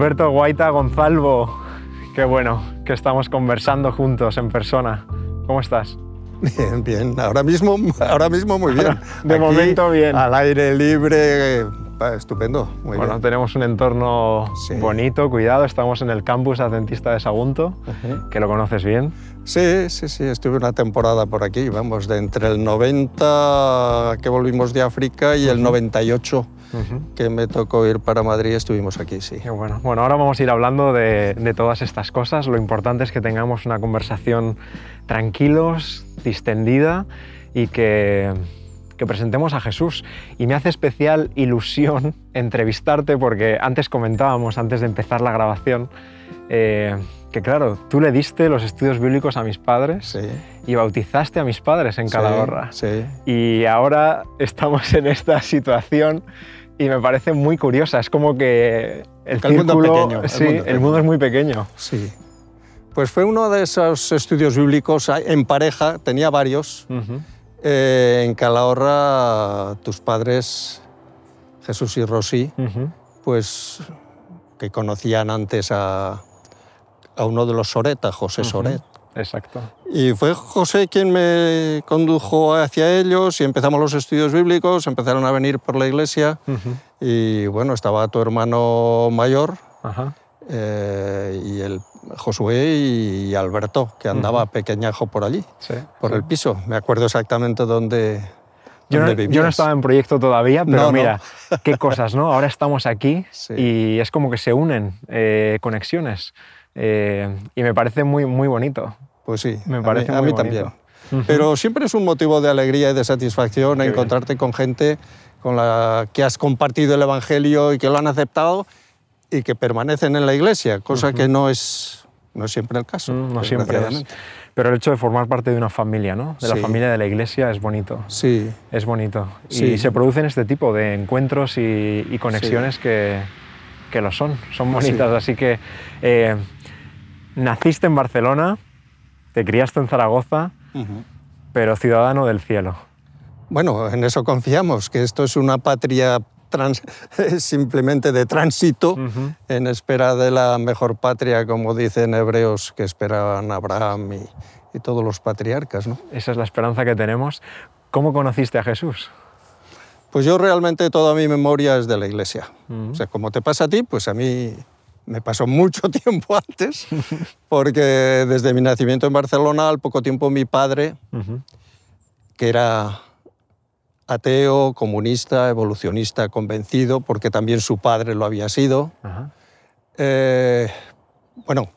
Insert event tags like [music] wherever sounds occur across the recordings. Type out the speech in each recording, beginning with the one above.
Bueno, Alberto Guaita Gonzalvo, qué bueno que estamos conversando juntos en persona. ¿Cómo estás? Bien, bien. Ahora mismo, ahora mismo muy bien. De Aquí, momento bien. Al aire libre, va, estupendo. Muy bueno, bien. tenemos un entorno Sí. bonito, cuidado. Estamos en el campus adventista de Sagunto, Ujú. que lo conoces bien. Sí, sí, sí. Estuve una temporada por aquí, vamos, de entre el 90 que volvimos de África y el 98 Que me tocó ir para Madrid, estuvimos aquí, sí. Qué bueno. Bueno, ahora vamos a ir hablando de, de todas estas cosas. Lo importante es que tengamos una conversación tranquilos, distendida y que, que presentemos a Jesús. Y me hace especial ilusión [laughs] entrevistarte porque antes comentábamos, antes de empezar la grabación, eh, que claro, tú le diste los estudios bíblicos a mis padres Sí. y bautizaste a mis padres en Calahorra. Sí. Y ahora estamos en esta situación y me parece muy curiosa. Es como que el el mundo es círculo, el sí, mundo el mundo es muy pequeño. Sí. Pues fue uno de esos estudios bíblicos en pareja, tenía varios. Eh, en Calahorra, tus padres, Jesús y Rosy, pues que conocían antes a, a uno de los Soret, a José. Soret. Exacto. Y fue José quien me condujo hacia ellos y empezamos los estudios bíblicos, empezaron a venir por la iglesia Ujú. y bueno, estaba tu hermano mayor Ajá. eh, y el Josué y Alberto, que andaba pequeñajo por allí, Sí, por sí. el piso. Me acuerdo exactamente dónde, Yo no, yo no estaba en proyecto todavía, pero No, no. mira, [laughs] qué cosas, ¿no? Ahora estamos aquí Sí. y es como que se unen eh, conexiones. Eh, y me parece muy, muy bonito. Pues sí, Me a mí- parece a muy mí, también. Ujú. Pero siempre es un motivo de alegría y de satisfacción Qué bien. encontrarte con gente con la que has compartido el Evangelio y que lo han aceptado y que permanecen en la iglesia, cosa que no es, no es siempre el caso. Mm, no siempre es. Pero el hecho de formar parte de una familia, ¿no? De la Sí. familia de la iglesia es bonito. Sí, Es bonito. Y Sí. se producen este tipo de encuentros y, y conexiones que, que lo son, son bonitas. Así que eh, naciste en Barcelona, te criaste en Zaragoza, pero ciudadano del cielo. Bueno, en eso confiamos, que esto es una patria trans- [laughs] simplemente de tránsito en espera de la mejor patria, como dicen hebreos que esperaban Abraham y, y todos los patriarcas. ¿no? Esa es la esperanza que tenemos. ¿Cómo conociste a Jesús? Pues yo realmente toda mi memoria es de la iglesia. Ujú. O sea, como te pasa a ti, pues a mí me pasó mucho [laughs] tiempo antes, porque desde mi nacimiento en Barcelona, al poco tiempo mi padre, que era ateo, comunista, evolucionista, convencido, porque también su padre lo había sido, eh, bueno,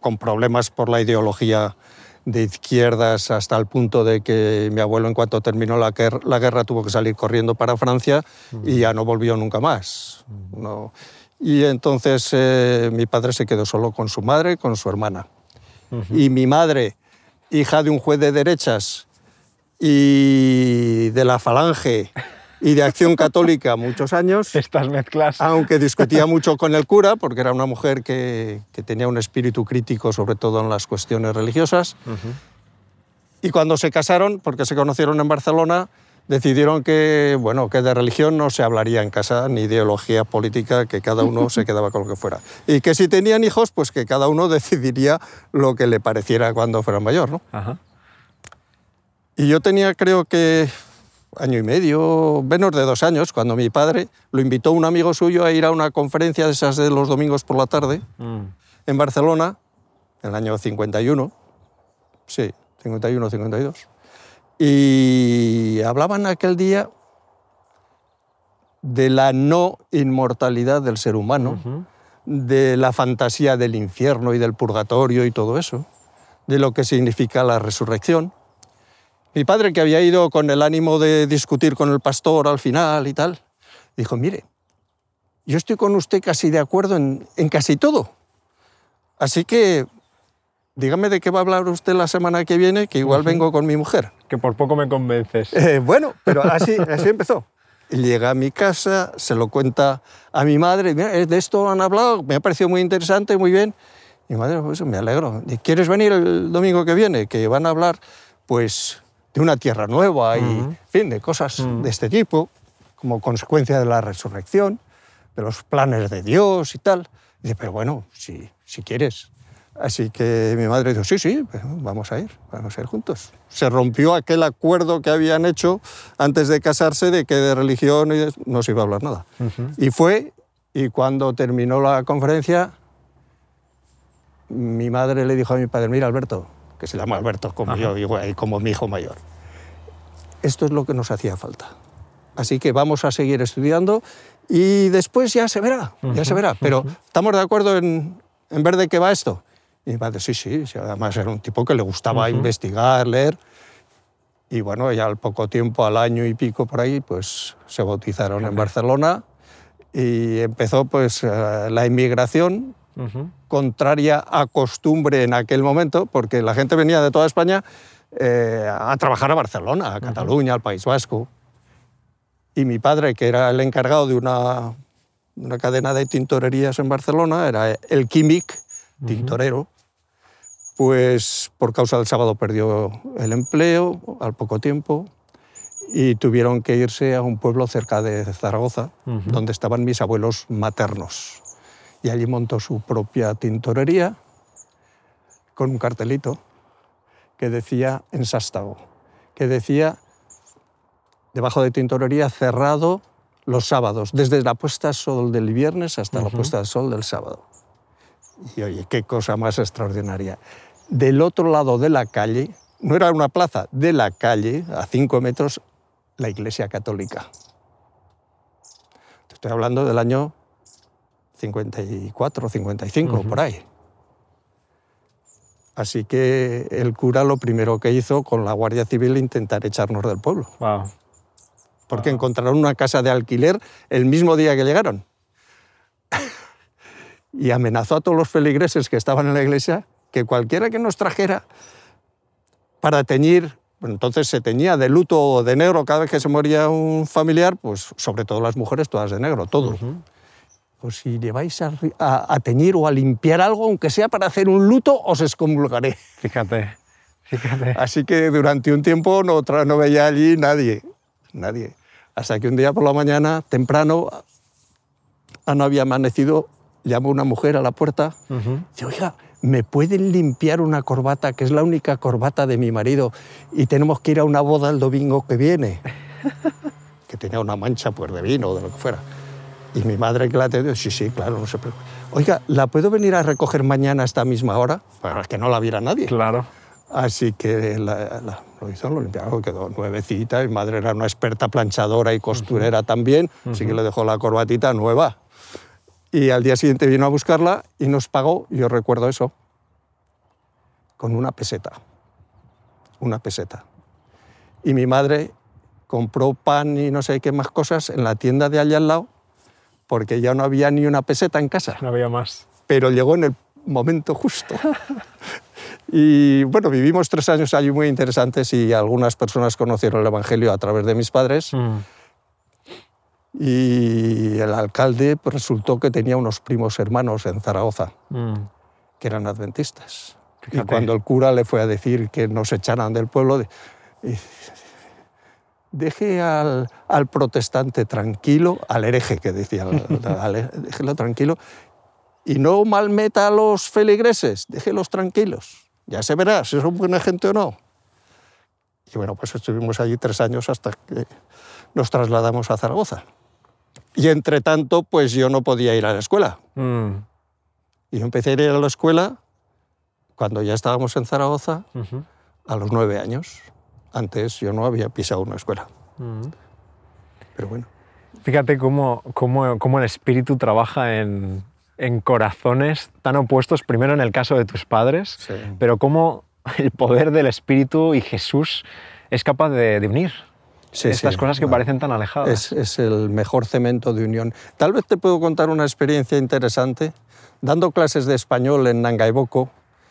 con problemas por la ideología de izquierdas hasta el punto de que mi abuelo en cuanto terminó la guerra, la guerra tuvo que salir corriendo para Francia y ya no volvió nunca más. No. Y entonces eh, mi padre se quedó solo con su madre, con su hermana. Y mi madre, hija de un juez de derechas y de la Falange y de Acción Católica muchos años, Estas mezclas. aunque discutía mucho con el cura, porque era una mujer que, que tenía un espíritu crítico, sobre todo en las cuestiones religiosas. Y cuando se casaron, porque se conocieron en Barcelona, decidieron que, bueno, que de religión no se hablaría en casa, ni ideología política, que cada uno se [laughs] quedaba con lo que fuera. Y que si tenían hijos, pues que cada uno [laughs] decidiría lo que le pareciera cuando fuera mayor. ¿no? Ajá. Y yo tenía, creo que, año y medio, menos de dos años, cuando mi padre lo invitó un amigo suyo a ir a una conferencia de esas de los domingos por la tarde Mm. en Barcelona, en el año 51, sí, 51, 52, y hablaban aquel día de la no inmortalidad del ser humano, de la fantasía del infierno y del purgatorio y todo eso, de lo que significa la resurrección. Mi padre, que había ido con el ánimo de discutir con el pastor al final y tal, dijo, mire, yo estoy con usted casi de acuerdo en, en casi todo. Así que dígame de qué va a hablar usted la semana que viene, que igual vengo con mi mujer. Que por poco me convences. Eh, bueno, pero así, así empezó. Llega a mi casa, se lo cuenta a mi madre, mira, de esto han hablado, me ha parecido muy interesante, muy bien. Mi madre, pues me alegro. ¿Y ¿Quieres venir el domingo que viene? Que van a hablar, pues, de una tierra nueva y, en fin, de cosas de este tipo, como consecuencia de la resurrección. de los planes de Dios y tal. Y dice, pero bueno, si, si quieres. Así que mi madre dijo, sí, sí, pues vamos a ir, vamos a ir juntos. Se rompió aquel acuerdo que habían hecho antes de casarse de que de religión no se iba a hablar nada. Y fue, y cuando terminó la conferencia, mi madre le dijo a mi padre, mira Alberto, que se llama Alberto como yo y como mi hijo mayor, esto es lo que nos hacía falta. Así que vamos a seguir estudiando y después ya se verá, ya se verá. Pero estamos de acuerdo en, en ver de qué va esto. Y mi padre, sí, sí, además era un tipo que le gustaba investigar, leer. Y bueno, ya al poco tiempo, al año y pico por ahí, pues se bautizaron en Barcelona y empezó pues eh, la inmigración, contraria a costumbre en aquel momento, porque la gente venía de toda España eh, a trabajar a Barcelona, a Cataluña, al País Vasco. Y mi padre, que era el encargado de una, una cadena de tintorerías en Barcelona, era el químic, tintorero, pues por causa del sábado perdió el empleo al poco tiempo y tuvieron que irse a un pueblo cerca de Zaragoza, donde estaban mis abuelos maternos. Y allí montó su propia tintorería con un cartelito que decía en Sástago, que decía debajo de tintorería cerrado los sábados, desde la puesta de sol del viernes hasta la puesta de sol del sábado. Y oye, qué cosa más extraordinaria del otro lado de la calle, no era una plaza, de la calle, a cinco metros, la Iglesia Católica. estoy hablando del año 54, 55, por ahí. Así que el cura lo primero que hizo con la Guardia Civil intentar echarnos del pueblo. Porque encontraron una casa de alquiler el mismo día que llegaron. [laughs] y amenazó a todos los feligreses que estaban en la iglesia que cualquiera que nos trajera para teñir, entonces se teñía de luto o de negro cada vez que se moría un familiar, pues sobre todo las mujeres todas de negro, todo. Pues si lleváis a, teñir o a limpiar algo, aunque sea para hacer un luto, os excomulgaré. Fíjate, fíjate. Así que durante un tiempo no, no veía allí nadie, nadie. Hasta que un día por la mañana, temprano, no había amanecido, llamó una mujer a la puerta, y dice, oiga, ¿me pueden limpiar una corbata, que es la única corbata de mi marido, y tenemos que ir a una boda el domingo que viene? [laughs] que tenía una mancha pues, de vino o de lo que fuera. Y mi madre que la atendió, sí, sí, claro, no se preocupe. Oiga, ¿la puedo venir a recoger mañana a esta misma hora? Para que no la viera nadie. Claro. Así que lo hizo, lo limpiaron, quedó nuevecita. Mi madre era una experta planchadora y costurera también, así que le dejó la corbatita nueva. Y al día siguiente vino a buscarla y nos pagó, yo recuerdo eso, con una peseta. Una peseta. Y mi madre compró pan y no sé qué más cosas en la tienda de allá al lado, porque ya no había ni una peseta en casa. No había más. Pero llegó en el momento justo. [laughs] y bueno, vivimos tres años allí muy interesantes y algunas personas conocieron el Evangelio a través de mis padres. Mm y el alcalde pues, resultó que tenía unos primos hermanos en Zaragoza, mm. que eran adventistas. Y cuando el cura le fue a decir que nos echaran del pueblo, deje al, al, protestante tranquilo, al hereje que decía, [laughs] déjelo tranquilo, y no malmeta a los feligreses, déjelos tranquilos. Ya se verá si son buena gente o no. Y bueno, pues estuvimos allí tres años hasta que nos trasladamos a Zaragoza. Y entre tanto, pues yo no podía ir a la escuela. Mm. Y yo empecé a ir a la escuela cuando ya estábamos en Zaragoza, a los nueve años. Antes yo no había pisado una escuela. Mm. Pero bueno. Fíjate cómo, cómo, cómo el espíritu trabaja en, en, corazones tan opuestos, primero en el caso de tus padres, pero cómo el poder del espíritu y Jesús es capaz de, de unir estas cosas que parecen tan alejadas. Es, el mejor cemento de unión. Tal vez te puedo contar una experiencia interesante. Dando clases de español en Nangaiboko,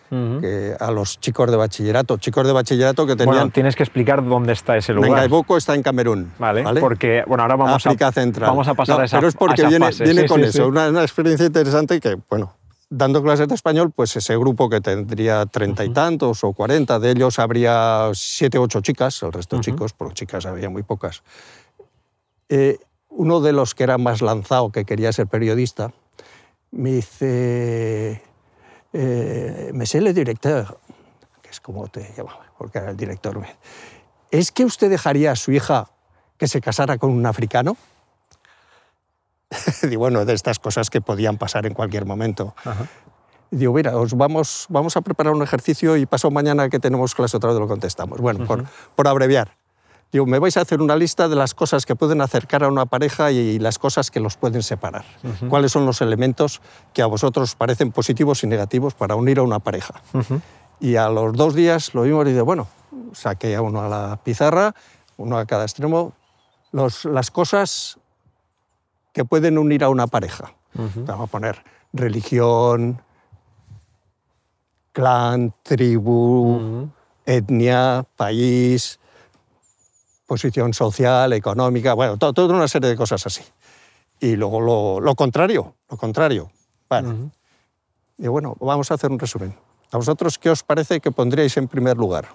que a los chicos de bachillerato, chicos de bachillerato que tenían... Bueno, tienes que explicar dónde está ese lugar. Nangaiboko está en Camerún. Vale, porque bueno, ahora vamos, a, Central. vamos a pasar a esa Pero es porque viene, viene con eso, una, una, experiencia interesante que, bueno, dando clases de español, pues ese grupo que tendría treinta y tantos o cuarenta, de ellos habría siete ocho chicas, el resto chicos, porque chicas había muy pocas. Eh, uno de los que era más lanzado, que quería ser periodista, me dice, eh, me sé el director, que es como te llamaba, porque era el director, ¿es que usted dejaría a su hija que se casara con un africano? [laughs] Digo, bueno, de estas cosas que podían pasar en cualquier momento. Digo, mira, os vamos, vamos a preparar un ejercicio y pasó mañana que tenemos clase otra vez lo contestamos. Bueno, por, por abreviar. Digo, me vais a hacer una lista de las cosas que pueden acercar a una pareja y las cosas que los pueden separar. ¿Cuáles son los elementos que a vosotros parecen positivos y negativos para unir a una pareja? Y a los dos días lo vimos y digo, bueno, saqué a uno a la pizarra, uno a cada extremo, los, las cosas que pueden unir a una pareja. Vamos a poner religión, clan, tribu, etnia, país, posición social, económica, bueno, toda una serie de cosas así. Y luego lo, contrario, lo contrario. Bueno, y bueno, vamos a hacer un resumen. ¿A vosotros qué os parece que pondríais en primer lugar?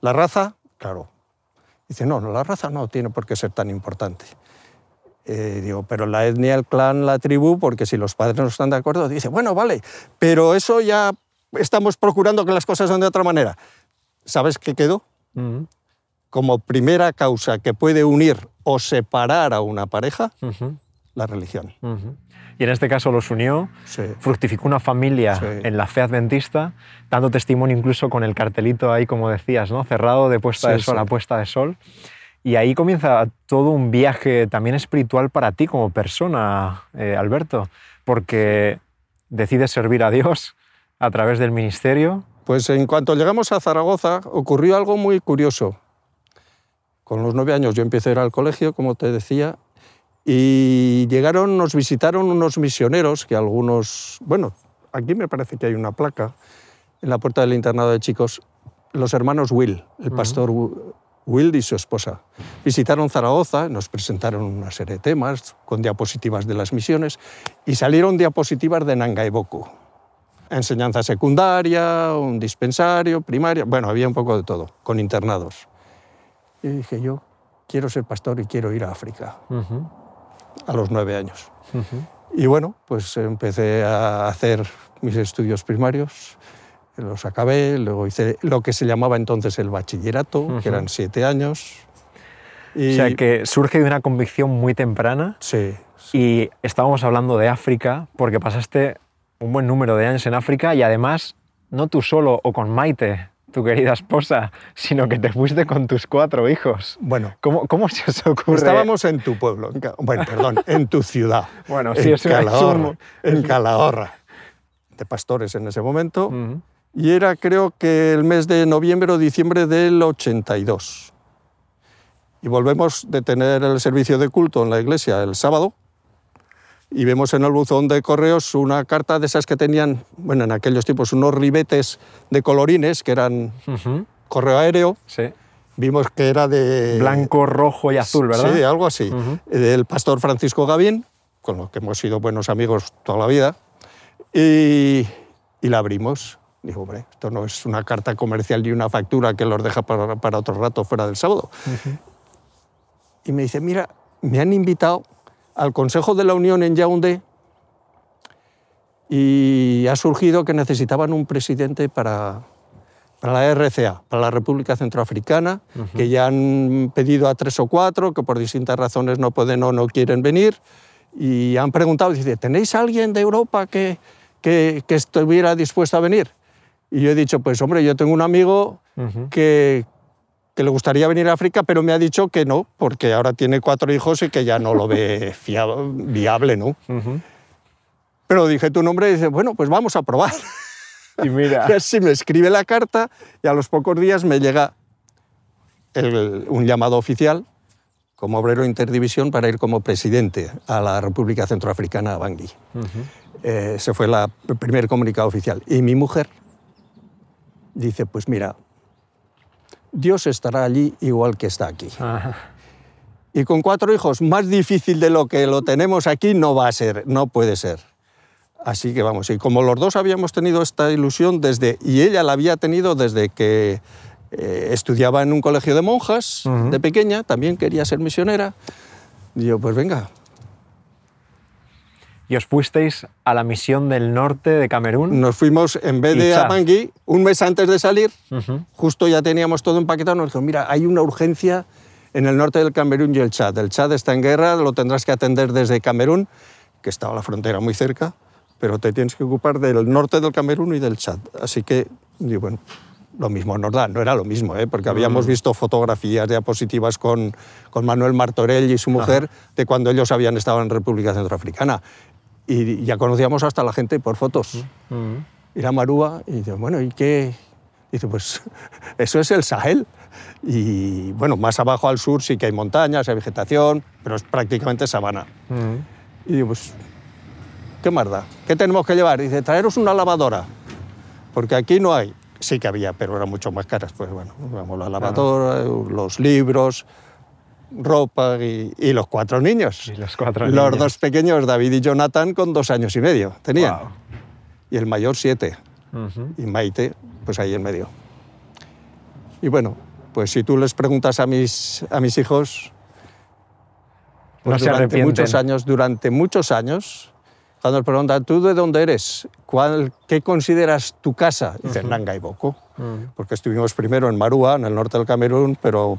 ¿La raza? Claro. Dice, no, no, la raza no tiene por qué ser tan importante. Eh, digo, pero la etnia, el clan, la tribu, porque si los padres no están de acuerdo, dice, bueno, vale, pero eso ya estamos procurando que las cosas sean de otra manera. ¿Sabes qué quedó? Como primera causa que puede unir o separar a una pareja, la religión. Y en este caso los unió, fructificó una familia en la fe adventista, dando testimonio incluso con el cartelito ahí, como decías, ¿no? cerrado de puesta de sol a puesta de sol. Y ahí comienza todo un viaje también espiritual para ti como persona, eh, Alberto, porque decides servir a Dios a través del ministerio. Pues en cuanto llegamos a Zaragoza ocurrió algo muy curioso. Con los nueve años yo empecé a ir al colegio, como te decía, y llegaron, nos visitaron unos misioneros que algunos, bueno, aquí me parece que hay una placa en la puerta del internado de chicos, los hermanos Will, el pastor Will y su esposa. Visitaron Zaragoza, nos presentaron una serie de temas con diapositivas de las misiones y salieron diapositivas de Nangaeboku. Enseñanza secundaria, un dispensario, primaria, bueno, había un poco de todo, con internados. Y dije, yo quiero ser pastor y quiero ir a África, a los nueve años. Y bueno, pues empecé a hacer mis estudios primarios los acabé, luego hice lo que se llamaba entonces el bachillerato, que eran siete años. Y... O sea, que surge de una convicción muy temprana. Sí, Y estábamos hablando de África, porque pasaste un buen número de años en África y además, no tú solo o con Maite, tu querida esposa, sino que te fuiste con tus cuatro hijos. Bueno. ¿Cómo, cómo se os ocurre? Estábamos en tu pueblo, bueno, perdón, en tu ciudad. Bueno, sí, en es Calahorra, En Calahorra. De pastores en ese momento y era creo que el mes de noviembre o diciembre del 82. Y volvemos de tener el servicio de culto en la iglesia el sábado y vemos en el buzón de correos una carta de esas que tenían, bueno, en aquellos tiempos unos ribetes de colorines que eran correo aéreo. Sí. Vimos que era de... Blanco, rojo y azul, ¿verdad? Sí, algo así. Del pastor Francisco Gavín, con lo que hemos sido buenos amigos toda la vida. Y, y la abrimos Dijo, hombre, esto no es una carta comercial ni una factura que los deja para, para otro rato fuera del sábado. Y me dice, mira, me han invitado al Consejo de la Unión en Yaoundé y ha surgido que necesitaban un presidente para, para la RCA, para la República Centroafricana, que ya han pedido a tres o cuatro, que por distintas razones no pueden o no quieren venir, y han preguntado, dice, ¿tenéis alguien de Europa que, que, que estuviera dispuesto a venir? Y yo he dicho, pues hombre, yo tengo un amigo que, que, le gustaría venir a África, pero me ha dicho que no, porque ahora tiene cuatro hijos y que ya no lo ve [laughs] viable, ¿no? Pero dije tu nombre y dice, bueno, pues vamos a probar. [laughs] Y mira. [laughs] y así me escribe la carta y a los pocos días me llega un llamado oficial como obrero interdivisión para ir como presidente a la República Centroafricana, a Bangui. Eh, ese fue la, el primer comunicado oficial. Y mi mujer dice, pues mira, Dios estará allí igual que está aquí. Y con cuatro hijos, más difícil de lo que lo tenemos aquí no va a ser, no puede ser. Así que vamos, y como los dos habíamos tenido esta ilusión desde, y ella la había tenido desde que eh, estudiaba en un colegio de monjas de pequeña, también quería ser misionera, Digo, pues venga. Y os fuisteis a la misión del norte de Camerún. Nos fuimos, en vez Y de a Bangui, un mes antes de salir, Ujú. justo ya teníamos todo empaquetado, nos dijo, mira, hay una urgencia en el norte del Camerún y el Chad. El Chad está en guerra, lo tendrás que atender desde Camerún, que estaba la frontera muy cerca, pero te tienes que ocupar del norte del Camerún y del Chad. Así que, digo, bueno, lo mismo nos da, no era lo mismo, ¿eh? porque habíamos visto fotografías, diapositivas con, con Manuel Martorell y su mujer de cuando ellos habían estado en República Centroafricana. Y ya conocíamos hasta la gente por fotos Ujú. ir a Marúa y dice, bueno, ¿y qué? Dice, pues [laughs] eso es el Sahel. Y bueno, más abajo al sur sí que hay montañas, hay vegetación, pero es prácticamente sabana. Ujú. Y digo, pues, ¿qué más da? ¿Qué tenemos que llevar? Dice, traeros una lavadora, porque aquí no hay. Sí que había, pero eran mucho más caras. Pues bueno, vamos, la lavadora, los libros, ropa y, y los cuatro niños. Y los cuatro Los dos pequeños, David y Jonathan, con dos años y medio tenían. Y el mayor siete y Maite, pues ahí en medio. Y bueno, pues si tú les preguntas a mis, a mis hijos, pues No durante muchos años, durante muchos años, cuando les preguntan, ¿tú de dónde eres? ¿Cuál, ¿Qué consideras tu casa? Dicen, Nanga y Boko, Ujú. porque estuvimos primero en Marúa, en el norte del Camerún, pero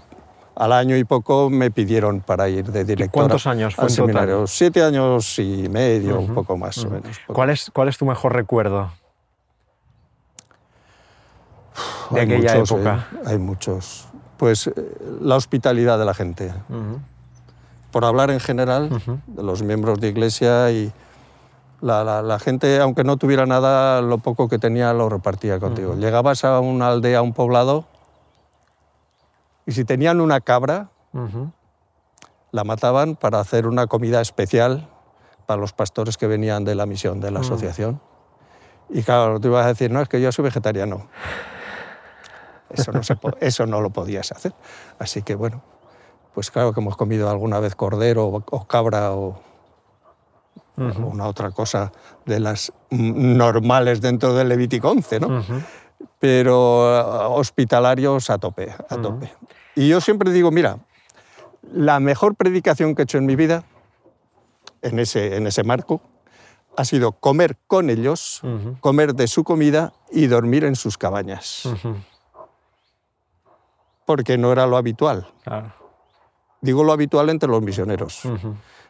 al año y poco me pidieron para ir de director cuántos años fue al en total? Siete años y medio, un poco más o menos. ¿Cuál es, ¿Cuál es tu mejor recuerdo de Hay aquella muchos, época? ¿eh? Hay muchos. Pues eh, la hospitalidad de la gente. Por hablar en general, de los miembros de iglesia y la, la- la gente, aunque no tuviera nada, lo poco que tenía lo repartía contigo. Llegabas a una aldea, a un poblado, y si tenían una cabra, la mataban para hacer una comida especial para los pastores que venían de la misión de la asociación. Y claro, tú ibas a decir, no, es que yo soy vegetariano. Eso no, se [laughs] eso no lo podías hacer. Así que bueno, pues claro que hemos comido alguna vez cordero o, cabra o, una otra cosa de las mm, normales dentro del Levítico 11, ¿no? Pero eh, hospitalarios a tope, a tope. Y yo siempre digo, mira, la mejor predicación que he hecho en mi vida, en ese, en ese marco, ha sido comer con ellos, comer de su comida y dormir en sus cabañas, porque no era lo habitual. Claro. Digo lo habitual entre los misioneros,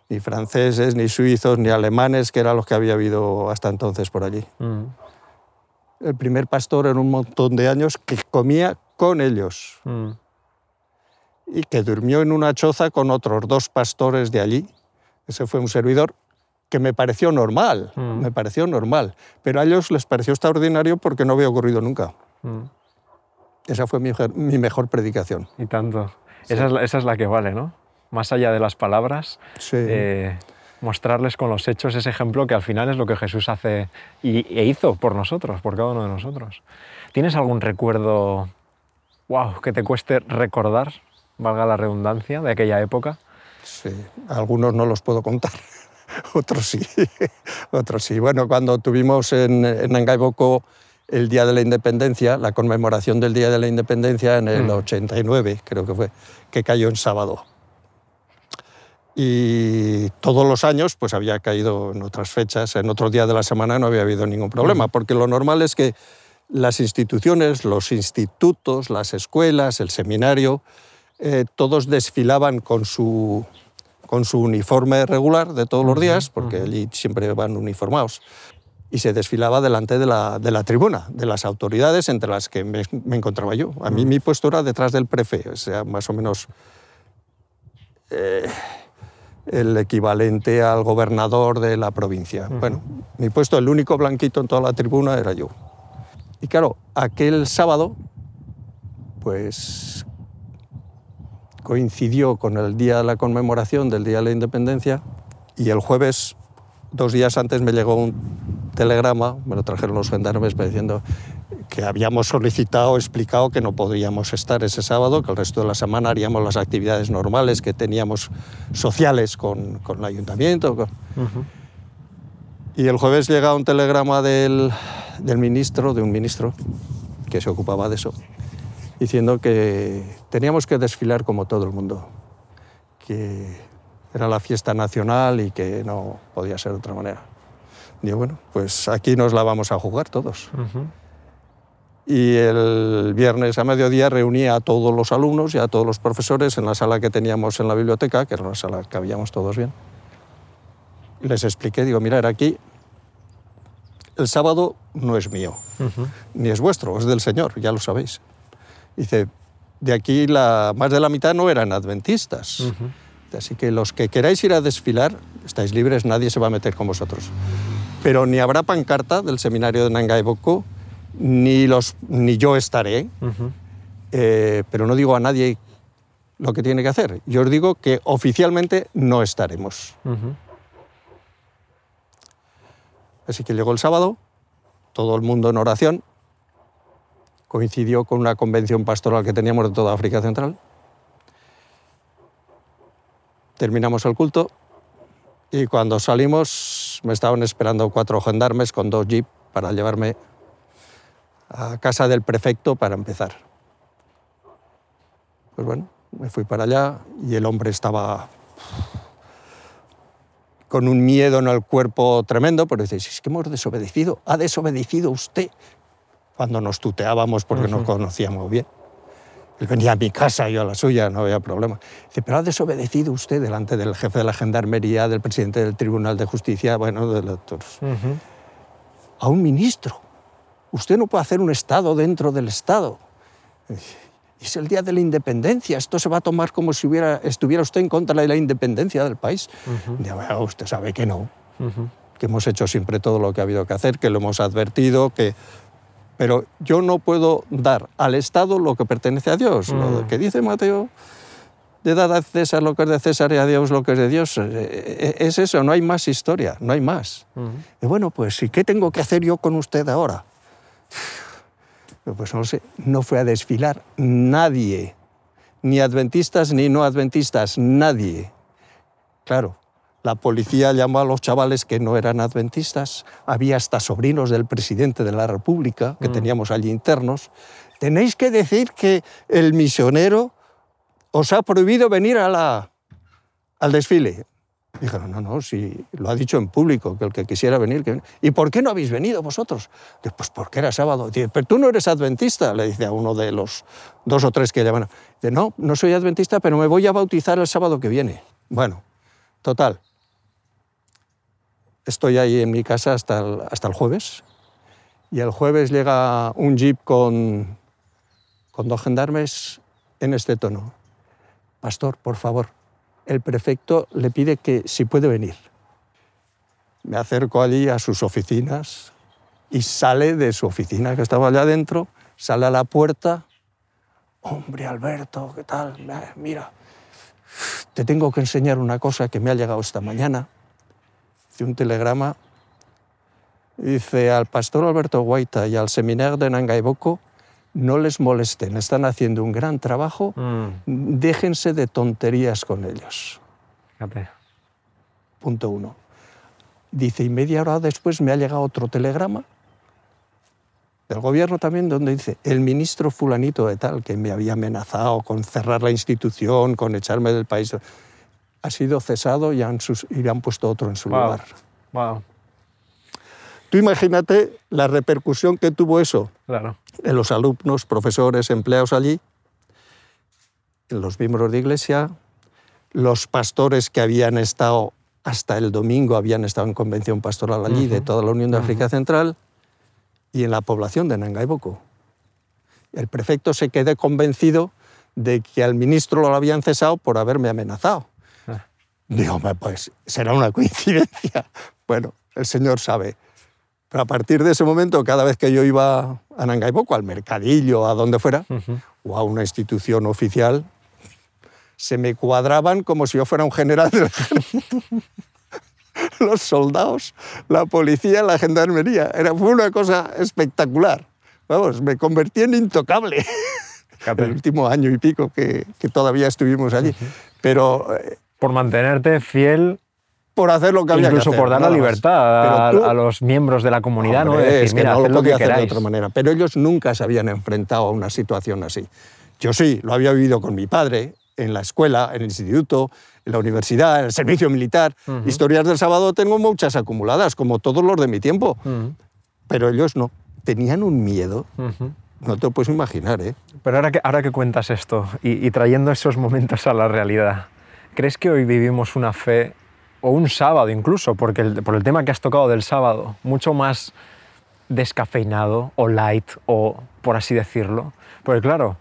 ni franceses, ni suizos, ni alemanes, que eran los que había habido hasta entonces por allí. El primer pastor en un montón de años que comía con ellos. Ujú. y que durmió en una choza con otros dos pastores de allí. Ese fue un servidor que me pareció normal, Mm. me pareció normal, pero a ellos les pareció extraordinario porque no había ocurrido nunca. Ujú. Esa fue mi, mejor- mi mejor predicación. Y tanto. Esa, es la, esa es la que vale, ¿no? Más allá de las palabras, Sí. eh, mostrarles con los hechos ese ejemplo que al final es lo que Jesús hace y, e hizo por nosotros, por cada uno de nosotros. ¿Tienes algún recuerdo, wow, que te cueste recordar, valga la redundancia, de aquella época? Sí, algunos no los puedo contar, [laughs] otros sí, [laughs] otros sí. Bueno, cuando tuvimos en, en Angaiboko el Día de la Independencia, la conmemoración del Día de la Independencia en el Mm. 89, creo que fue, que cayó en sábado. Y todos los años pues había caído en otras fechas, en otro día de la semana no había habido ningún problema, porque lo normal es que las instituciones, los institutos, las escuelas, el seminario, eh, todos desfilaban con su, con su uniforme regular de todos los días, porque allí siempre van uniformados. Y se desfilaba delante de la, de la tribuna, de las autoridades entre las que me, me encontraba yo. A mí mi puesto era detrás del prefe, o sea, más o menos eh, el equivalente al gobernador de la provincia. Bueno, mi puesto, el único blanquito en toda la tribuna era yo. Y claro, aquel sábado, pues coincidió con el día de la conmemoración del Día de la Independencia y el jueves, dos días antes, me llegó un telegrama, me lo trajeron los gendarmes diciendo que habíamos solicitado, explicado que no podríamos estar ese sábado, que el resto de la semana haríamos las actividades normales que teníamos sociales con, con el ayuntamiento. con- y el jueves llega un telegrama del, del ministro, de un ministro que se ocupaba de eso, diciendo que teníamos que desfilar como todo el mundo, que era la fiesta nacional y que no podía ser de otra manera. Digo, bueno, pues aquí nos la vamos a jugar todos. Y el viernes a mediodía reuní a todos los alumnos y a todos los profesores en la sala que teníamos en la biblioteca, que era una sala que habíamos todos bien. Les expliqué, digo, mirar, aquí el sábado no es mío, ni es vuestro, es del Señor, ya lo sabéis. Dice, de aquí la, más de la mitad no eran adventistas. Así que los que queráis ir a desfilar, estáis libres, nadie se va a meter con vosotros. Pero ni habrá pancarta del seminario de Nangai Boko, ni, los, ni yo estaré, eh, pero no digo a nadie lo que tiene que hacer. Yo os digo que oficialmente no estaremos. Así que llegó el sábado, todo el mundo en oración, coincidió con una convención pastoral que teníamos de toda África Central. Terminamos el culto y cuando salimos me estaban esperando cuatro gendarmes con dos jeeps para llevarme a casa del prefecto para empezar. Pues bueno, me fui para allá y el hombre estaba con un miedo en el cuerpo tremendo, pero dice, es que hemos desobedecido, ha desobedecido usted, cuando nos tuteábamos porque no conocíamos bien. Él venía a mi casa, yo a la suya, no había problema. Dice, pero ha desobedecido usted delante del jefe de la gendarmería, del presidente del Tribunal de Justicia, bueno, de los, a un ministro. Usted no puede hacer un Estado dentro del Estado. Es el día de la independencia. Esto se va a tomar como si hubiera, estuviera usted en contra de la independencia del país. usted sabe que no. Que hemos hecho siempre todo lo que ha habido que hacer, que lo hemos advertido, que pero yo no puedo dar al Estado lo que pertenece a Dios. Lo mm. que dice Mateo, de dar a César lo que es de César y a Dios lo que es de Dios, eh, eh, es eso, no hay más historia, no hay más. Y bueno, pues, ¿y qué tengo que hacer yo con usted ahora? Pues no sé, no fue a desfilar nadie, ni adventistas ni no adventistas, nadie. Claro, la policía llamó a los chavales que no eran adventistas, había hasta sobrinos del presidente de la República que mm. teníamos allí internos. Tenéis que decir que el misionero os ha prohibido venir a la, al desfile. Dijeron, no, no, si lo ha dicho en público, que el que quisiera venir, que ¿Y por qué no habéis venido vosotros? pues porque era sábado. Dice, pero tú no eres adventista, le dice a uno de los dos o tres que llaman. Dice, no, no soy adventista, pero me voy a bautizar el sábado que viene. Bueno, total. Estoy ahí en mi casa hasta el, hasta el jueves. Y el jueves llega un jeep con, con dos gendarmes en este tono. Pastor, por favor, el prefecto le pide que si puede venir. Me acerco allí a sus oficinas y sale de su oficina que estaba allá adentro, sale a la puerta. Hombre, Alberto, ¿qué tal? Mira, te tengo que enseñar una cosa que me ha llegado esta mañana. Hice un telegrama. Dice al pastor Alberto Guaita y al seminario de Nangaiboko no les molesten, están haciendo un gran trabajo, mm. déjense de tonterías con ellos. Punto uno. Dice, y media hora después me ha llegado otro telegrama del gobierno también, donde dice, el ministro fulanito de tal, que me había amenazado con cerrar la institución, con echarme del país, ha sido cesado y han, y han puesto otro en su lugar. Wow. Tú imagínate la repercusión que tuvo eso claro. en los alumnos, profesores, empleados allí, en los miembros de iglesia, los pastores que habían estado hasta el domingo, habían estado en convención pastoral allí de toda la Unión de África Central y en la población de Nangaiboko. El prefecto se quedó convencido de que al ministro lo habían cesado por haberme amenazado. Ah. Digo, pues será una coincidencia. [laughs] Bueno, el Señor sabe. Pero a partir de ese momento, cada vez que yo iba a Nangaiboko, al mercadillo, a donde fuera, o a una institución oficial, se me cuadraban como si yo fuera un general del ejército. [laughs] Los soldados, la policía, la gendarmería. Era, fue una cosa espectacular. Vamos, me convertí en intocable el último año y pico que, que todavía estuvimos allí. Pero... Eh, Por mantenerte fiel por hacer lo que había Incluso que hacer. por dar la libertad a, los miembros de la comunidad, ¿no? es que no lo podía hacer de otra manera. Pero ellos nunca se habían enfrentado a una situación así. Yo sí, lo había vivido con mi padre en la escuela, en el instituto, en la universidad, en el servicio militar. Historias del sábado tengo muchas acumuladas, como todos los de mi tiempo. Pero ellos no. Tenían un miedo. No te lo puedes imaginar, ¿eh? Pero ahora que, ahora que cuentas esto y, trayendo esos momentos a la realidad, ¿crees que hoy vivimos una fe, o un sábado incluso, porque por el tema que has tocado del sábado, mucho más descafeinado o light, o por así decirlo? Porque claro,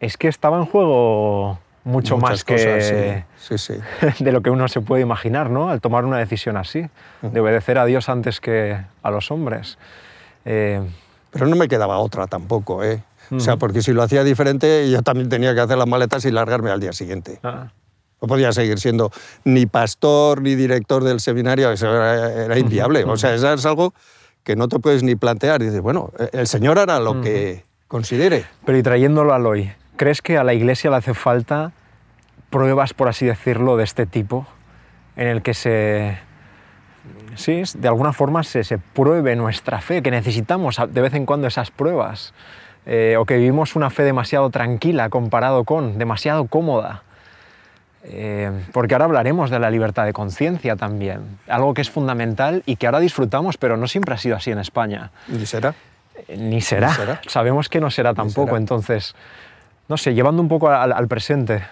es que estaba en juego mucho más que [laughs] de lo que uno se puede imaginar, ¿no? Al tomar una decisión así, de obedecer a Dios antes que a los hombres. Eh, pero no me quedaba otra tampoco, ¿eh? O sea, porque si lo hacía diferente, yo también tenía que hacer las maletas y largarme al día siguiente. Ah. No podía seguir siendo ni pastor ni director del seminario, eso era, inviable. O sea, eso es algo que no te puedes ni plantear. Dices, bueno, el Señor hará lo que considere. Pero y trayéndolo al hoy, ¿crees que a la Iglesia le hace falta pruebas, por así decirlo, de este tipo, en el que se sí, de alguna forma se, se, pruebe nuestra fe, que necesitamos de vez en cuando esas pruebas, eh, o que vivimos una fe demasiado tranquila comparado con, demasiado cómoda. Eh, porque ahora hablaremos de la libertad de conciencia también, algo que es fundamental y que ahora disfrutamos, pero no siempre ha sido así en España. Ni será. Eh, ni, será. Sabemos que no será tampoco, entonces, no sé, llevando un poco al, al presente.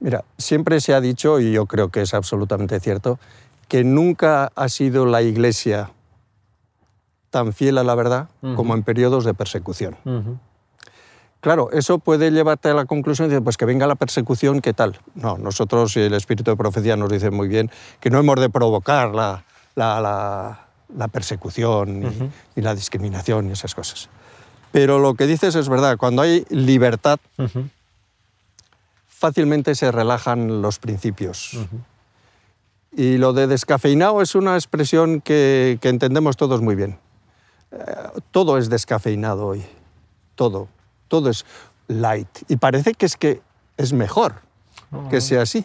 Mira, siempre se ha dicho, y yo creo que es absolutamente cierto, que nunca ha sido la Iglesia tan fiel a la verdad como en periodos de persecución. Claro, eso puede llevarte a la conclusión de pues que venga la persecución, ¿qué tal? No, nosotros y el espíritu de profecía nos dice muy bien que no hemos de provocar la, la, persecución ni, la discriminación y esas cosas. Pero lo que dices es verdad, cuando hay libertad, fácilmente se relajan los principios. Y lo de descafeinado es una expresión que, entendemos todos muy bien. Eh, todo es descafeinado hoy, todo, todo es light. Y parece que es que es mejor que sea así,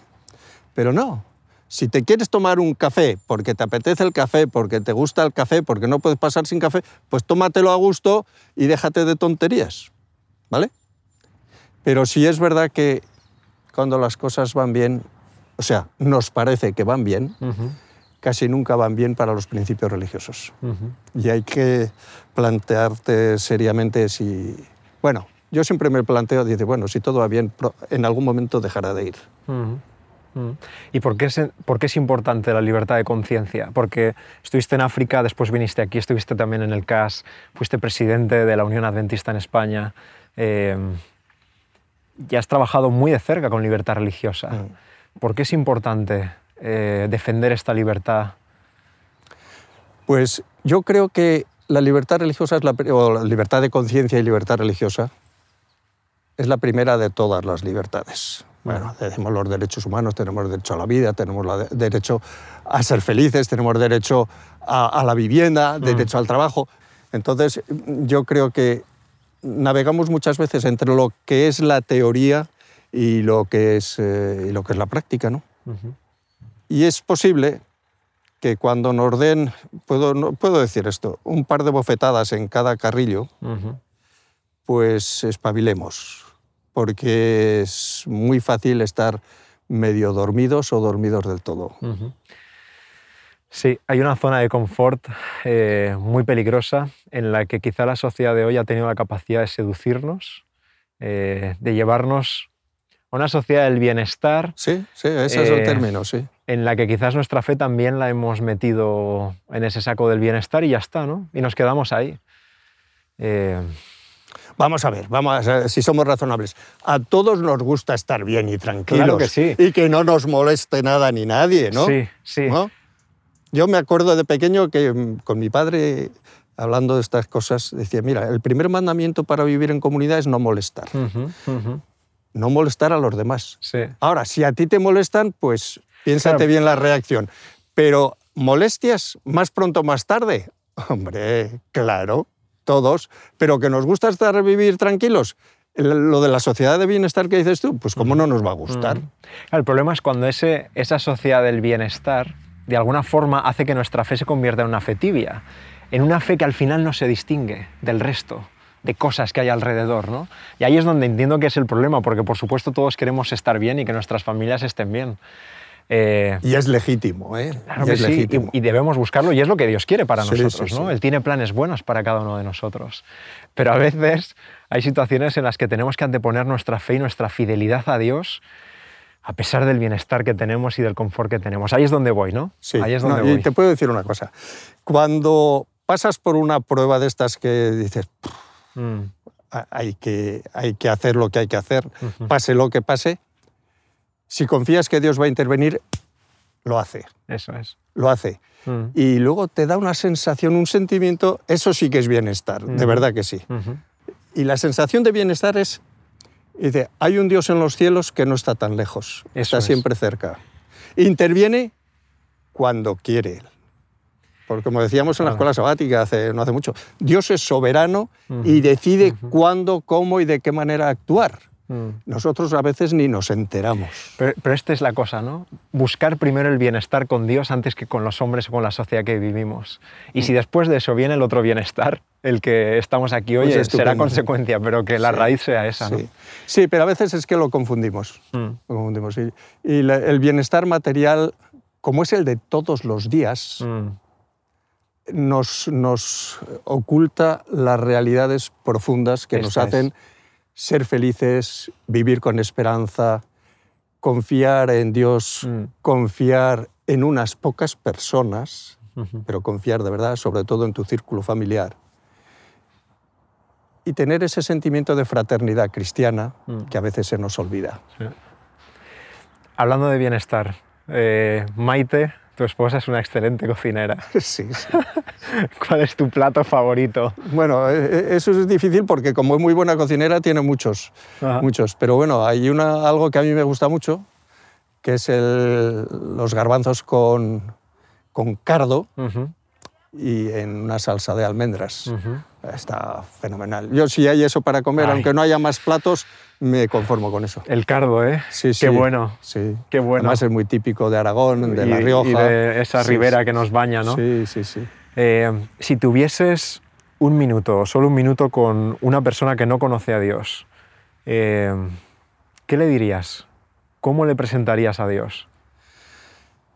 pero no. Si te quieres tomar un café porque te apetece el café, porque te gusta el café, porque no puedes pasar sin café, pues tómatelo a gusto y déjate de tonterías, ¿vale? Pero sí es verdad que cuando las cosas van bien, o sea, nos parece que van bien, casi nunca van bien para los principios religiosos. Y hay que plantearte seriamente si... Bueno, yo siempre me planteo, dice, bueno, si todo va bien, en algún momento dejará de ir. ¿Y por qué, es, por qué, es, importante la libertad de conciencia? Porque estuviste en África, después viniste aquí, estuviste también en el CAS, fuiste presidente de la Unión Adventista en España, eh, y has trabajado muy de cerca con libertad religiosa. Mm. ¿Por qué es importante eh, defender esta libertad? Pues yo creo que la libertad religiosa es la, o la libertad de conciencia y libertad religiosa es la primera de todas las libertades. Bueno, tenemos los derechos humanos, tenemos derecho a la vida, tenemos derecho a ser felices, tenemos derecho a, la vivienda, mm. derecho al trabajo. Entonces, yo creo que navegamos muchas veces entre lo que es la teoría y lo que es, eh, lo que es la práctica. ¿no? Y es posible que cuando nos den, puedo, puedo decir esto, un par de bofetadas en cada carrillo, pues espabilemos, porque es muy fácil estar medio dormidos o dormidos del todo. Sí, hay una zona de confort eh, muy peligrosa en la que quizá la sociedad de hoy ha tenido la capacidad de seducirnos, eh, de llevarnos una sociedad del bienestar. Sí, sí, ese es el eh, término, sí. En la que quizás nuestra fe también la hemos metido en ese saco del bienestar y ya está, ¿no? Y nos quedamos ahí. Eh, vamos a ver, vamos a ver si somos razonables. A todos nos gusta estar bien y tranquilos. Claro que sí. Y que no nos moleste nada ni nadie, ¿no? Sí, sí. Yo me acuerdo de pequeño que mm, con mi padre, hablando de estas cosas, decía, mira, el primer mandamiento para vivir en comunidad es no molestar no molestar a los demás. Ahora, si a ti te molestan, pues piénsate bien la reacción. Pero molestias más pronto o más tarde, hombre, claro, todos, pero que nos gusta estar vivir tranquilos. Lo de la sociedad de bienestar que dices tú, pues cómo no nos va a gustar. El problema es cuando ese, esa sociedad del bienestar de alguna forma hace que nuestra fe se convierta en una fe tibia, en una fe que al final no se distingue del resto de cosas que hay alrededor, ¿no? Y ahí es donde entiendo que es el problema, porque por supuesto todos queremos estar bien y que nuestras familias estén bien. Eh, y es legítimo, ¿eh? Claro que sí, y, debemos buscarlo, y es lo que Dios quiere para nosotros, ¿no? Él tiene planes buenos para cada uno de nosotros. Pero a veces hay situaciones en las que tenemos que anteponer nuestra fe y nuestra fidelidad a Dios a pesar del bienestar que tenemos y del confort que tenemos. Ahí es donde voy, ¿no? Sí. Ahí es donde voy. Y te puedo decir una cosa. Cuando pasas por una prueba de estas que dices, mm. hay, que, hay que hacer lo que hay que hacer, pase lo que pase, si confías que Dios va a intervenir, lo hace. Eso es. Lo hace. Mm. Y luego te da una sensación, un sentimiento, eso sí que es bienestar, de verdad que sí. Y la sensación de bienestar es, dice, hay un Dios en los cielos que no está tan lejos, está siempre cerca. Interviene cuando quiere Él. Porque como decíamos en la escuela sabática hace, no hace mucho, Dios es soberano y decide cuándo, cómo y de qué manera actuar. Mm. Nosotros a veces ni nos enteramos. Pero, esta es la cosa, ¿no? Buscar primero el bienestar con Dios antes que con los hombres o con la sociedad que vivimos. Y si mm. después de eso viene el otro bienestar, el que estamos aquí hoy, pues será consecuencia, pero que la raíz sea esa, sí. Sí, pero a veces es que lo confundimos. Mm. Lo confundimos. Y, el bienestar material, como es el de todos los días, nos, nos, oculta las realidades profundas que nos hacen ser felices, vivir con esperanza, confiar en Dios, mm. confiar en unas pocas personas, pero confiar de verdad, sobre todo en tu círculo familiar. Y tener ese sentimiento de fraternidad cristiana mm. que a veces se nos olvida. Hablando de bienestar, eh, Maite tu esposa es una excelente cocinera. [laughs] Sí, sí. ¿Cuál es tu plato favorito? Bueno, e, e, eso es difícil porque como es muy buena cocinera tiene muchos, muchos. Pero bueno, hay una, algo que a mí me gusta mucho, que es el, los garbanzos con, con cardo y en una salsa de almendras. Está fenomenal. Yo si hay eso para comer, aunque no haya más platos, me conformo con eso. El cardo, ¿eh? Sí, sí. Qué bueno. Sí. Qué bueno. Además es muy típico de Aragón, de La Rioja. Y de esa ribera que nos baña, ¿no? Sí, sí, sí. Eh, si tuvieses un minuto, solo un minuto con una persona que no conoce a Dios, eh, ¿qué le dirías? ¿Cómo le presentarías a Dios?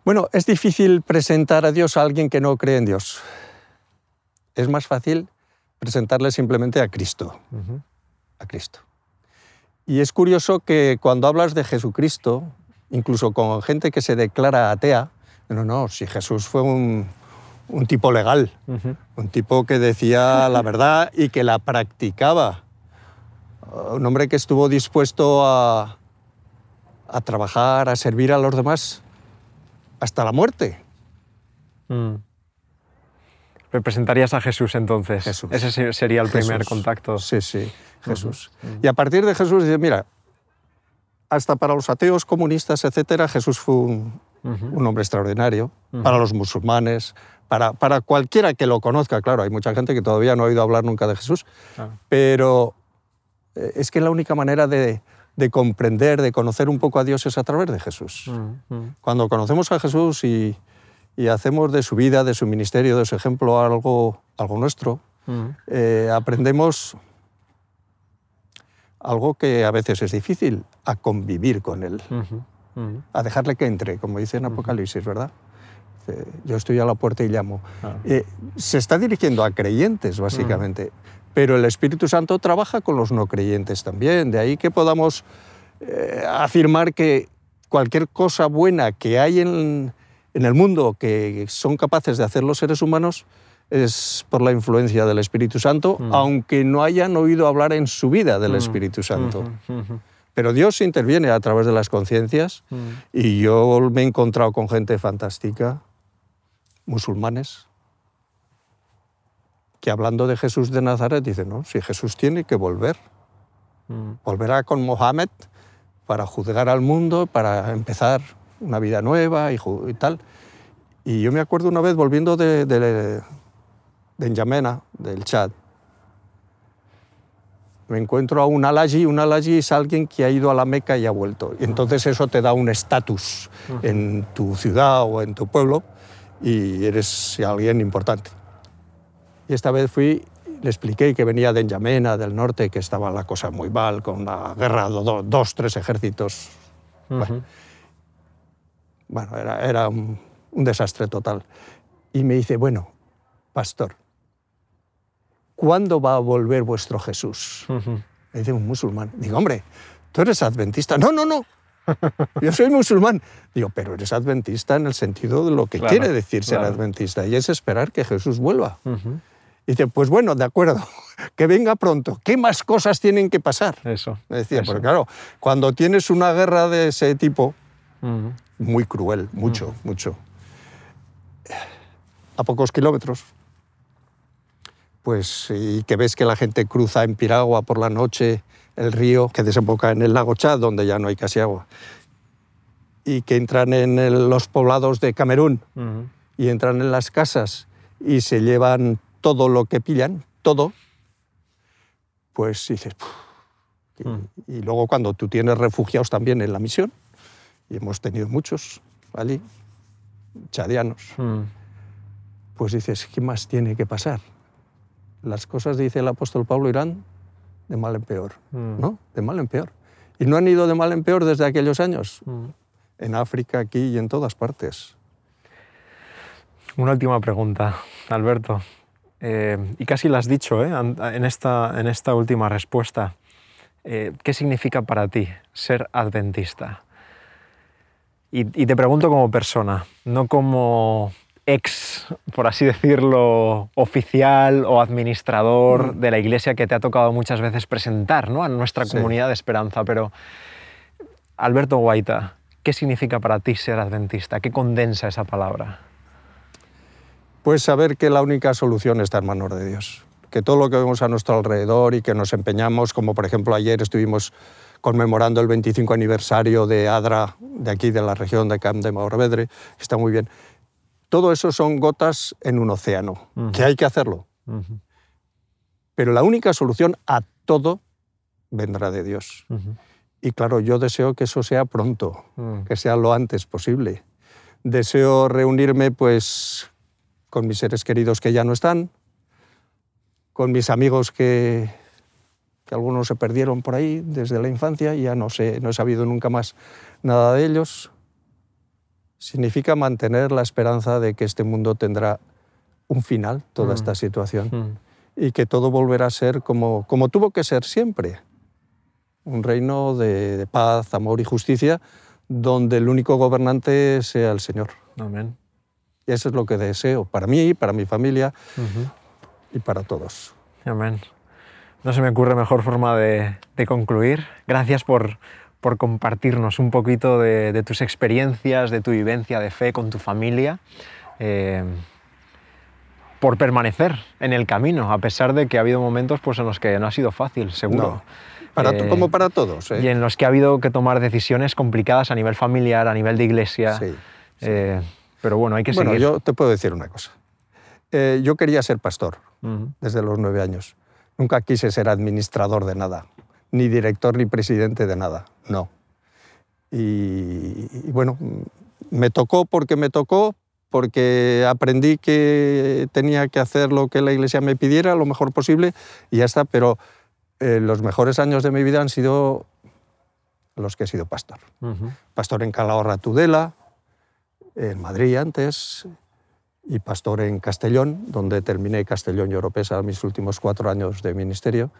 Bueno, es difícil presentar a Dios a alguien que no cree en Dios. Es más fácil presentarle simplemente a Cristo. A Cristo. Y es curioso que cuando hablas de Jesucristo, incluso con gente que se declara atea, no, no, si Jesús fue un, tipo legal, un tipo que decía la [laughs] verdad y que la practicaba, un hombre que estuvo dispuesto a, a trabajar, a servir a los demás hasta la muerte. Mm. ¿Representarías a Jesús entonces? Jesús. Ese sería el primer contacto. Sí, sí. Jesús. Y a partir de Jesús dice, mira, hasta para los ateos, comunistas, etcétera, Jesús fue un, hombre extraordinario. Para los musulmanes, para, para, cualquiera que lo conozca, claro, hay mucha gente que todavía no ha oído hablar nunca de Jesús, pero eh, es que la única manera de, de, comprender, de conocer un poco a Dios es a través de Jesús. Cuando conocemos a Jesús y, y, hacemos de su vida, de su ministerio, de su ejemplo algo, algo nuestro, eh, aprendemos algo que a veces es difícil, a convivir con él, a dejarle que entre, como dice en Apocalipsis, ¿verdad? Yo estoy a la puerta y llamo. Eh, se está dirigiendo a creyentes, básicamente, pero el Espíritu Santo trabaja con los no creyentes también, de ahí que podamos eh, afirmar que cualquier cosa buena que hay en, en el mundo que son capaces de hacer los seres humanos, es por la influencia del Espíritu Santo, mm. aunque no hayan oído hablar en su vida del mm. Espíritu Santo. Pero Dios interviene a través de las conciencias mm. y yo me he encontrado con gente fantástica, musulmanes, que hablando de Jesús de Nazaret dicen, no, si Jesús tiene que volver, volverá con Mohammed para juzgar al mundo, para empezar una vida nueva y, tal. Y yo me acuerdo una vez volviendo de, de N'Djamena, del Chad, me encuentro a un alaji. Un alaji es alguien que ha ido a la Meca y ha vuelto. Y entonces eso te da un estatus en tu ciudad o en tu pueblo y eres alguien importante. Y esta vez fui le expliqué que venía de N'Djamena, del norte, que estaba la cosa muy mal, con la guerra, do- dos, tres ejércitos. Bueno, bueno, era, era un, un desastre total. Y me dice, bueno, pastor, ¿cuándo va a volver vuestro Jesús? Ujú. Me dice un musulmán. Digo, hombre, ¿tú eres adventista? No, no, no. Yo soy musulmán. Digo, pero eres adventista en el sentido de lo que Claro, quiere decir ser claro. adventista, y es esperar que Jesús vuelva. Ujú. Y dice, pues bueno, de acuerdo, [laughs] que venga pronto. ¿Qué más cosas tienen que pasar? Eso. Me decía, eso. porque claro, cuando tienes una guerra de ese tipo, Ujú. Muy cruel, mucho, mucho, a pocos kilómetros, pues y que ves que la gente cruza en piragua por la noche el río que desemboca en el lago Chad, donde ya no hay casi agua, y que entran en el- los poblados de Camerún y entran en las casas y se llevan todo lo que pillan, todo, pues dices... Y, y luego cuando tú tienes refugiados también en la misión, y hemos tenido muchos allí, chadianos, Mm. pues dices, ¿qué más tiene que pasar? Las cosas, dice el apóstol Pablo, irán de mal en peor, Mm. ¿no? De mal en peor. Y no han ido de mal en peor desde aquellos años, Mm. en África, aquí y en todas partes. Una última pregunta, Alberto. Eh, y casi lo has dicho ¿eh? En, esta, en esta última respuesta. Eh, ¿Qué significa para ti ser adventista? Y, y te pregunto como persona, no como ex, por así decirlo, oficial o administrador Mm. de la iglesia que te ha tocado muchas veces presentar ¿no? a nuestra Sí. comunidad de esperanza, pero Alberto Guaita, ¿qué significa para ti ser adventista? ¿Qué condensa esa palabra? Pues saber que la única solución está en manos de Dios. Que todo lo que vemos a nuestro alrededor y que nos empeñamos, como por ejemplo ayer estuvimos conmemorando el 25 aniversario de ADRA, de aquí de la región de Camp de Morvedre, está muy bien. Todo eso son gotas en un océano, que hay que hacerlo. Pero la única solución a todo vendrá de Dios. Y claro, yo deseo que eso sea pronto, mm. que sea lo antes posible. Deseo reunirme pues con mis seres queridos que ya no están, con mis amigos que, que algunos se perdieron por ahí desde la infancia y ya no sé, no he sabido nunca más nada de ellos. Significa mantener la esperanza de que este mundo tendrá un final, toda Mm. esta situación, Mm. y que todo volverá a ser como, como tuvo que ser siempre. Un reino de, de paz, amor y justicia, donde el único gobernante sea el Señor. Amén. Y eso es lo que deseo para mí, para mi familia Ujú. y para todos. Amén. No se me ocurre mejor forma de, de concluir. Gracias por, por compartirnos un poquito de, de tus experiencias, de tu vivencia de fe con tu familia, eh, por permanecer en el camino, a pesar de que ha habido momentos pues, en los que no ha sido fácil, seguro. Para Eh, como para todos. ¿eh? Y en los que ha habido que tomar decisiones complicadas a nivel familiar, a nivel de iglesia. Sí. Eh, pero bueno, hay que Bueno, seguir. yo te puedo decir una cosa. Yo quería ser pastor desde los nueve años. Nunca quise ser administrador de nada, ni director ni presidente de nada, no. Y, y bueno, me tocó porque me tocó, porque aprendí que tenía que hacer lo que la iglesia me pidiera lo mejor posible y ya está, pero eh, los mejores años de mi vida han sido los que he sido pastor. Pastor en Calahorra Tudela, en Madrid antes, y pastor en Castellón, donde terminé Castellón y Oropesa mis últimos cuatro años de ministerio.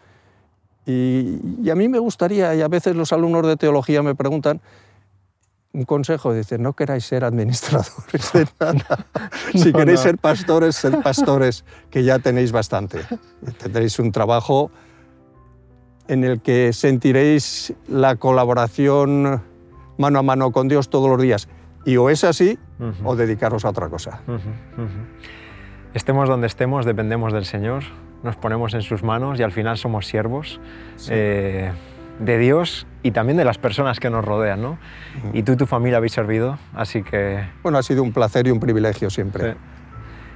Y, y a mí me gustaría, y a veces los alumnos de teología me preguntan, un consejo, dicen, no queráis ser administradores de [laughs] nada. si queréis no. ser pastores, sed pastores, que ya tenéis bastante. Tendréis un trabajo en el que sentiréis la colaboración mano a mano con Dios todos los días. Y o es así, o dedicaros a otra cosa. Estemos donde estemos, dependemos del Señor, nos ponemos en sus manos y al final somos siervos eh, de Dios y también de las personas que nos rodean. ¿no? Y tú y tu familia habéis servido, así que Bueno, ha sido un placer y un privilegio siempre. Sí.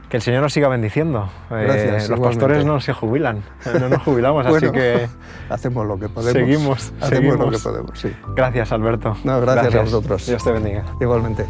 Que el Señor nos siga bendiciendo. Eh, Gracias, los pastores no se jubilan, no nos jubilamos, así que [laughs] Hacemos lo que podemos. Seguimos, Hacemos lo seguimos. que podemos, sí. gracias Alberto. No, gracias a vosotros. Dios te bendiga. Igualmente.